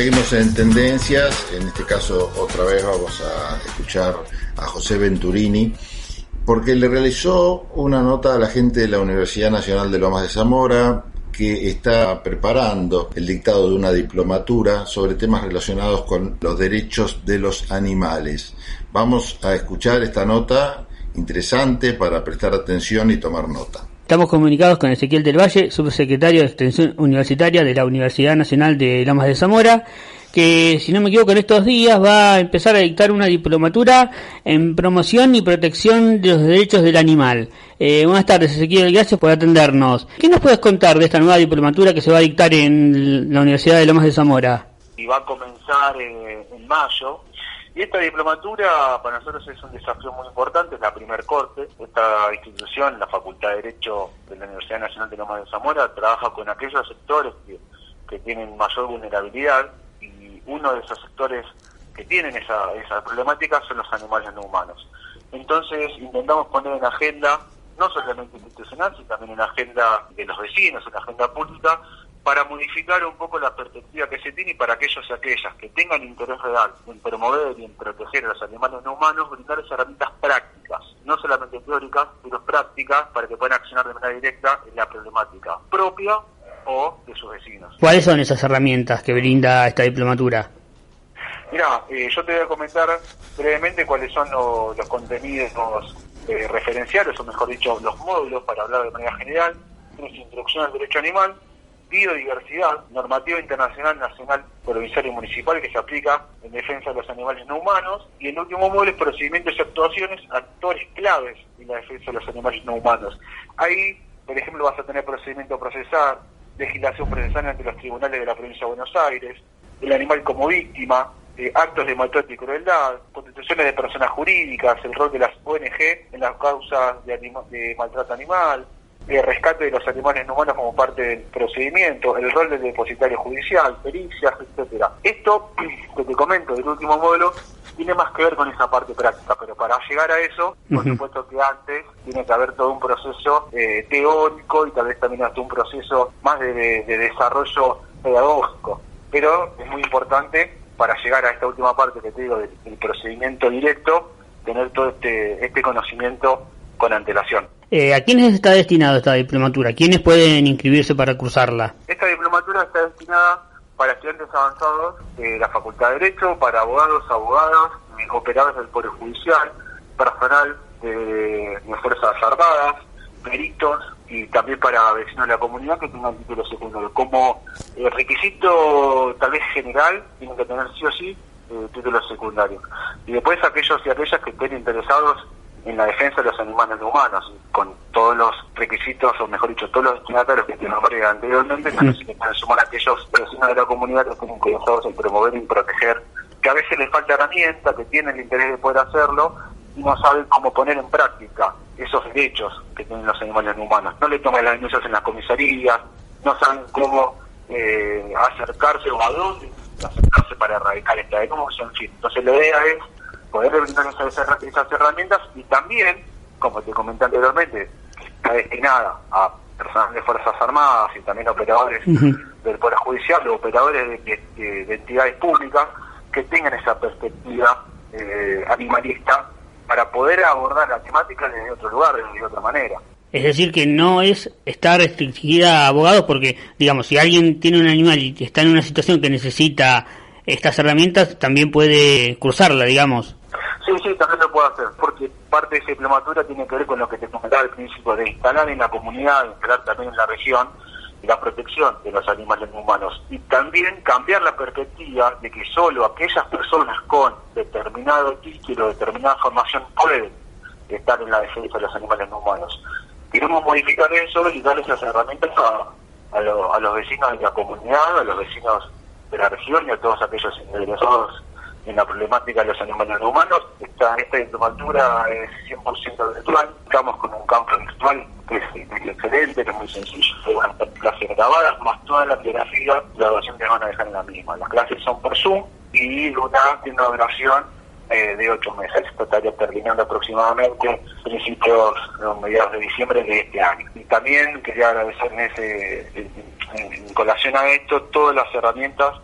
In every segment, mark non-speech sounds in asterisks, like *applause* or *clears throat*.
Seguimos en tendencias. En este caso, otra vez vamos a escuchar a José Venturini, porque le realizó una nota a la gente de la Universidad Nacional de Lomas de Zamora, que está preparando el dictado de una diplomatura sobre temas relacionados con los derechos de los animales. Vamos a escuchar esta nota interesante para prestar atención y tomar nota. Estamos comunicados con Ezequiel del Valle, subsecretario de Extensión Universitaria de la Universidad Nacional de Lomas de Zamora, que si no me equivoco en estos días va a empezar a dictar una diplomatura en promoción y protección de los derechos del animal. Eh, buenas tardes Ezequiel, gracias por atendernos. ¿Qué nos puedes contar de esta nueva diplomatura que se va a dictar en la Universidad de Lomas de Zamora? Y va a comenzar eh, en mayo y esta diplomatura para nosotros es un desafío muy importante, es la primer corte. Esta institución, la Facultad de Derecho de la Universidad Nacional de Loma de Zamora, trabaja con aquellos sectores que, tienen mayor vulnerabilidad y uno de esos sectores que tienen esa, esa problemática son los animales no humanos. Entonces intentamos poner en agenda, no solamente institucional, sino también en agenda de los vecinos, en agenda pública, para modificar un poco la perspectiva que se tiene y para aquellos y aquellas que tengan interés real en promover y en proteger a los animales no humanos, brindarles herramientas prácticas, no solamente teóricas, pero prácticas para que puedan accionar de manera directa en la problemática propia o de sus vecinos. ¿Cuáles son esas herramientas que brinda esta diplomatura? Mira, eh, yo te voy a comentar brevemente cuáles son los contenidos eh, referenciales, o mejor dicho, los módulos para hablar de manera general. Tienes introducción al derecho animal, biodiversidad, normativa internacional, nacional, provincial y municipal que se aplica en defensa de los animales no humanos, y el último es procedimientos y actuaciones, actores claves en la defensa de los animales no humanos. Ahí, por ejemplo, vas a tener procedimiento procesal, legislación procesal ante los tribunales de la provincia de Buenos Aires, el animal como víctima, eh, actos de maltrato y crueldad, constituciones de personas jurídicas, el rol de las ONG en las causas de, de maltrato animal, el rescate de los animales no humanos como parte del procedimiento, el rol del depositario judicial, pericias, etcétera. Esto *clears throat* que te comento del último módulo tiene más que ver con esa parte práctica, pero para llegar a eso, por supuesto que antes tiene que haber todo un proceso eh, teórico y tal vez también hasta un proceso más de, desarrollo pedagógico. Pero es muy importante para llegar a esta última parte que te digo del, del procedimiento directo, tener todo este, este conocimiento con antelación. Eh, ¿A quiénes está destinada esta diplomatura? ¿Quiénes pueden inscribirse para cursarla? Esta diplomatura está destinada para estudiantes avanzados de la Facultad de Derecho, para abogados, abogadas, operadores del Poder Judicial, personal de, Fuerzas Armadas, peritos y también para vecinos de la comunidad que tengan título secundario. Como eh, requisito tal vez general, tienen que tener sí o sí eh, título secundario. Y después aquellos y aquellas que estén interesados en la defensa de los animales humanos, con todos los requisitos, o mejor dicho, todos los destinatarios que te nombré anteriormente, también se pueden sumar aquellos vecinos de la comunidad que estén interesados en promover y proteger, que a veces les falta herramienta, que tienen el interés de poder hacerlo, y no saben cómo poner en práctica esos derechos que tienen los animales humanos. No le toman las denuncias en las comisarías, no saben cómo eh, acercarse o a dónde acercarse para erradicar esta denuncia, en fin. Entonces la idea es poder brindar esas, esas herramientas y también, como te comenté anteriormente, está destinada a personas de Fuerzas Armadas y también operadores del Poder Judicial o operadores de, entidades públicas que tengan esa perspectiva eh, animalista para poder abordar la temática desde otro lugar, de otra manera. Es decir, que no es estar restringida a abogados porque, digamos, si alguien tiene un animal y está en una situación que necesita estas herramientas, también puede cruzarla, digamos. Sí, sí, también lo puedo hacer, porque parte de esa diplomatura tiene que ver con lo que te comentaba al principio, de instalar en la comunidad, instalar también en la región la protección de los animales humanos y también cambiar la perspectiva de que solo aquellas personas con determinado título, determinada formación pueden estar en la defensa de los animales humanos. Queremos modificar eso y darles esas herramientas a, a los vecinos de la comunidad, a los vecinos de la región y a todos aquellos interesados en la problemática de los animales no humanos. Esta, esta diplomatura es 100% virtual, estamos con un campo virtual que es, excelente, que es muy sencillo, van a clases grabadas, más toda la biografía, la grabación que van a dejar en la misma. Las clases son por Zoom y una tiene una duración eh, de ocho meses. Esto estaría terminando aproximadamente principios, mediados de diciembre de este año. Y también quería agradecer en, ese, en colación a esto todas las herramientas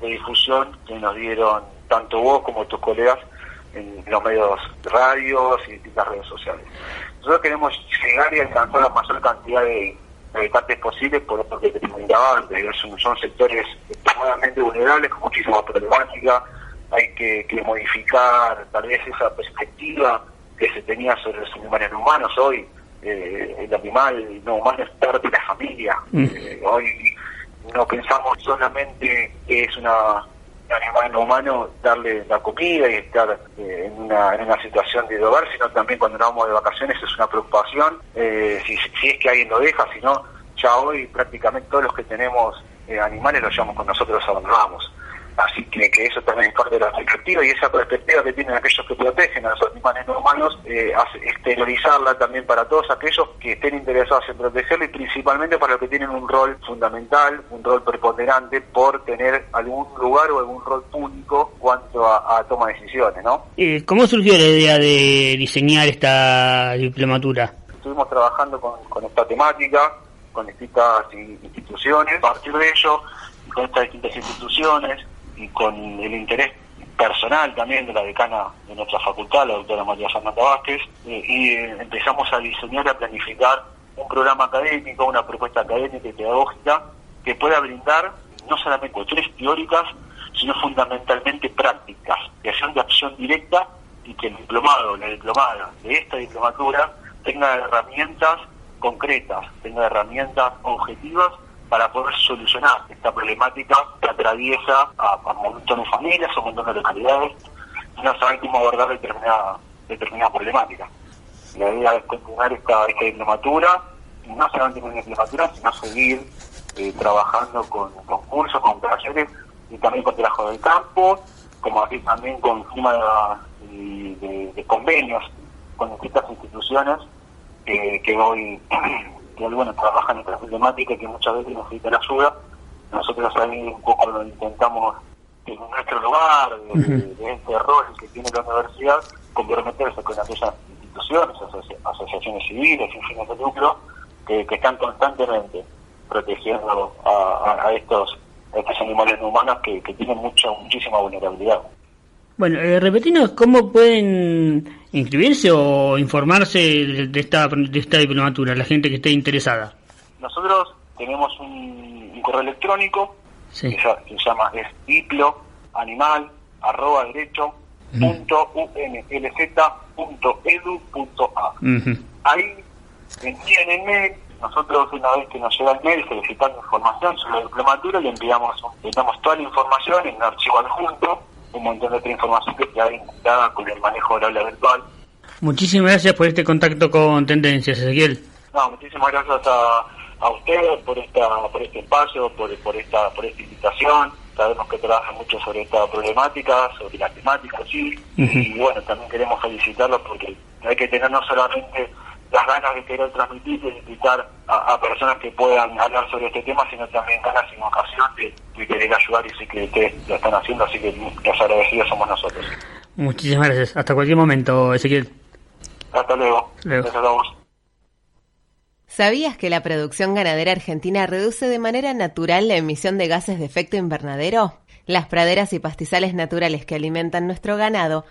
de difusión que nos dieron tanto vos como tus colegas en los medios radios y distintas redes sociales. Nosotros queremos llegar y alcanzar la mayor cantidad de habitantes posibles por lo que te comentaba antes, son, son sectores extremadamente vulnerables con muchísima problemática, hay que, que, modificar tal vez esa perspectiva que se tenía sobre los animales humanos hoy, eh, el animal no humano es parte de la familia, eh, hoy no pensamos solamente que es una animal humano darle la comida y estar eh, en, una, en una situación de hogar, sino también cuando nos de vacaciones es una preocupación, eh, si, si es que alguien lo deja, si no, ya hoy prácticamente todos los que tenemos eh, animales los llevamos con nosotros a donde vamos. Así que, que eso también es parte de la perspectiva y esa perspectiva que tienen aquellos que protegen a los animales no humanos, eh, exteriorizarla también para todos aquellos que estén interesados en protegerlo y principalmente para los que tienen un rol fundamental, un rol preponderante por tener algún lugar o algún rol público cuanto a, a toma de decisiones, ¿no? Eh, ¿Cómo surgió la idea de diseñar esta diplomatura? Estuvimos trabajando con, con esta temática, con distintas instituciones, a partir de ello, con estas distintas instituciones, y con el interés personal también de la decana de nuestra facultad, la doctora María Fernanda Vázquez, eh, y eh, empezamos a diseñar y a planificar un programa académico, una propuesta académica y pedagógica que pueda brindar no solamente cuestiones teóricas, sino fundamentalmente prácticas, que sean de acción directa y que el diplomado, la diplomada de esta diplomatura tenga herramientas concretas, tenga herramientas objetivas para poder solucionar esta problemática que atraviesa a, a un montón de familias, a un montón de localidades, y no saben cómo abordar determinada, determinada problemática. La idea es continuar esta, esta diplomatura, no solamente con diplomatura, sino seguir eh, trabajando con, con cursos, con talleres y también con trabajo del campo, como aquí también con firma de, convenios con distintas instituciones que, que hoy que bueno, trabajan en esta problemática que muchas veces necesitan ayuda. Nosotros ahí un poco lo intentamos en nuestro lugar, de, este rol que tiene la universidad, comprometerse con aquellas instituciones, asoci asociaciones civiles, sin fines de lucro, que, que están constantemente protegiendo a, a, a estos, a estos animales no humanos que, que tienen mucha, muchísima vulnerabilidad. Bueno, eh, repetinos cómo pueden inscribirse o informarse de, esta, de esta diplomatura, la gente que esté interesada. Nosotros tenemos un, un correo electrónico sí. que, se, llama es diploanimal arroba derecho punto unlz.edu.a. Uh -huh. Ahí envían el mail, nosotros una vez que nos llega el mail solicitando información sobre la diplomatura le enviamos, le damos toda la información en un archivo adjunto un montón de otra información que está vinculada con el manejo del aula virtual. Muchísimas gracias por este contacto con Tendencias, Ezequiel. No, muchísimas gracias a, a ustedes por esta por este espacio, por, por esta por esta invitación. Sabemos que trabajan mucho sobre esta problemática, sobre la temática, sí. Uh -huh. Y bueno, también queremos felicitarlos porque hay que tener no solamente las ganas de querer transmitir y invitar a, a, personas que puedan hablar sobre este tema, sino también ganas y vocación de, de querer ayudar y sí que ustedes lo están haciendo, así que los agradecidos somos nosotros. Muchísimas gracias. Hasta cualquier momento, Ezequiel. Hasta luego. luego. Gracias a vos. ¿Sabías que la producción ganadera argentina reduce de manera natural la emisión de gases de efecto invernadero? Las praderas y pastizales naturales que alimentan nuestro ganado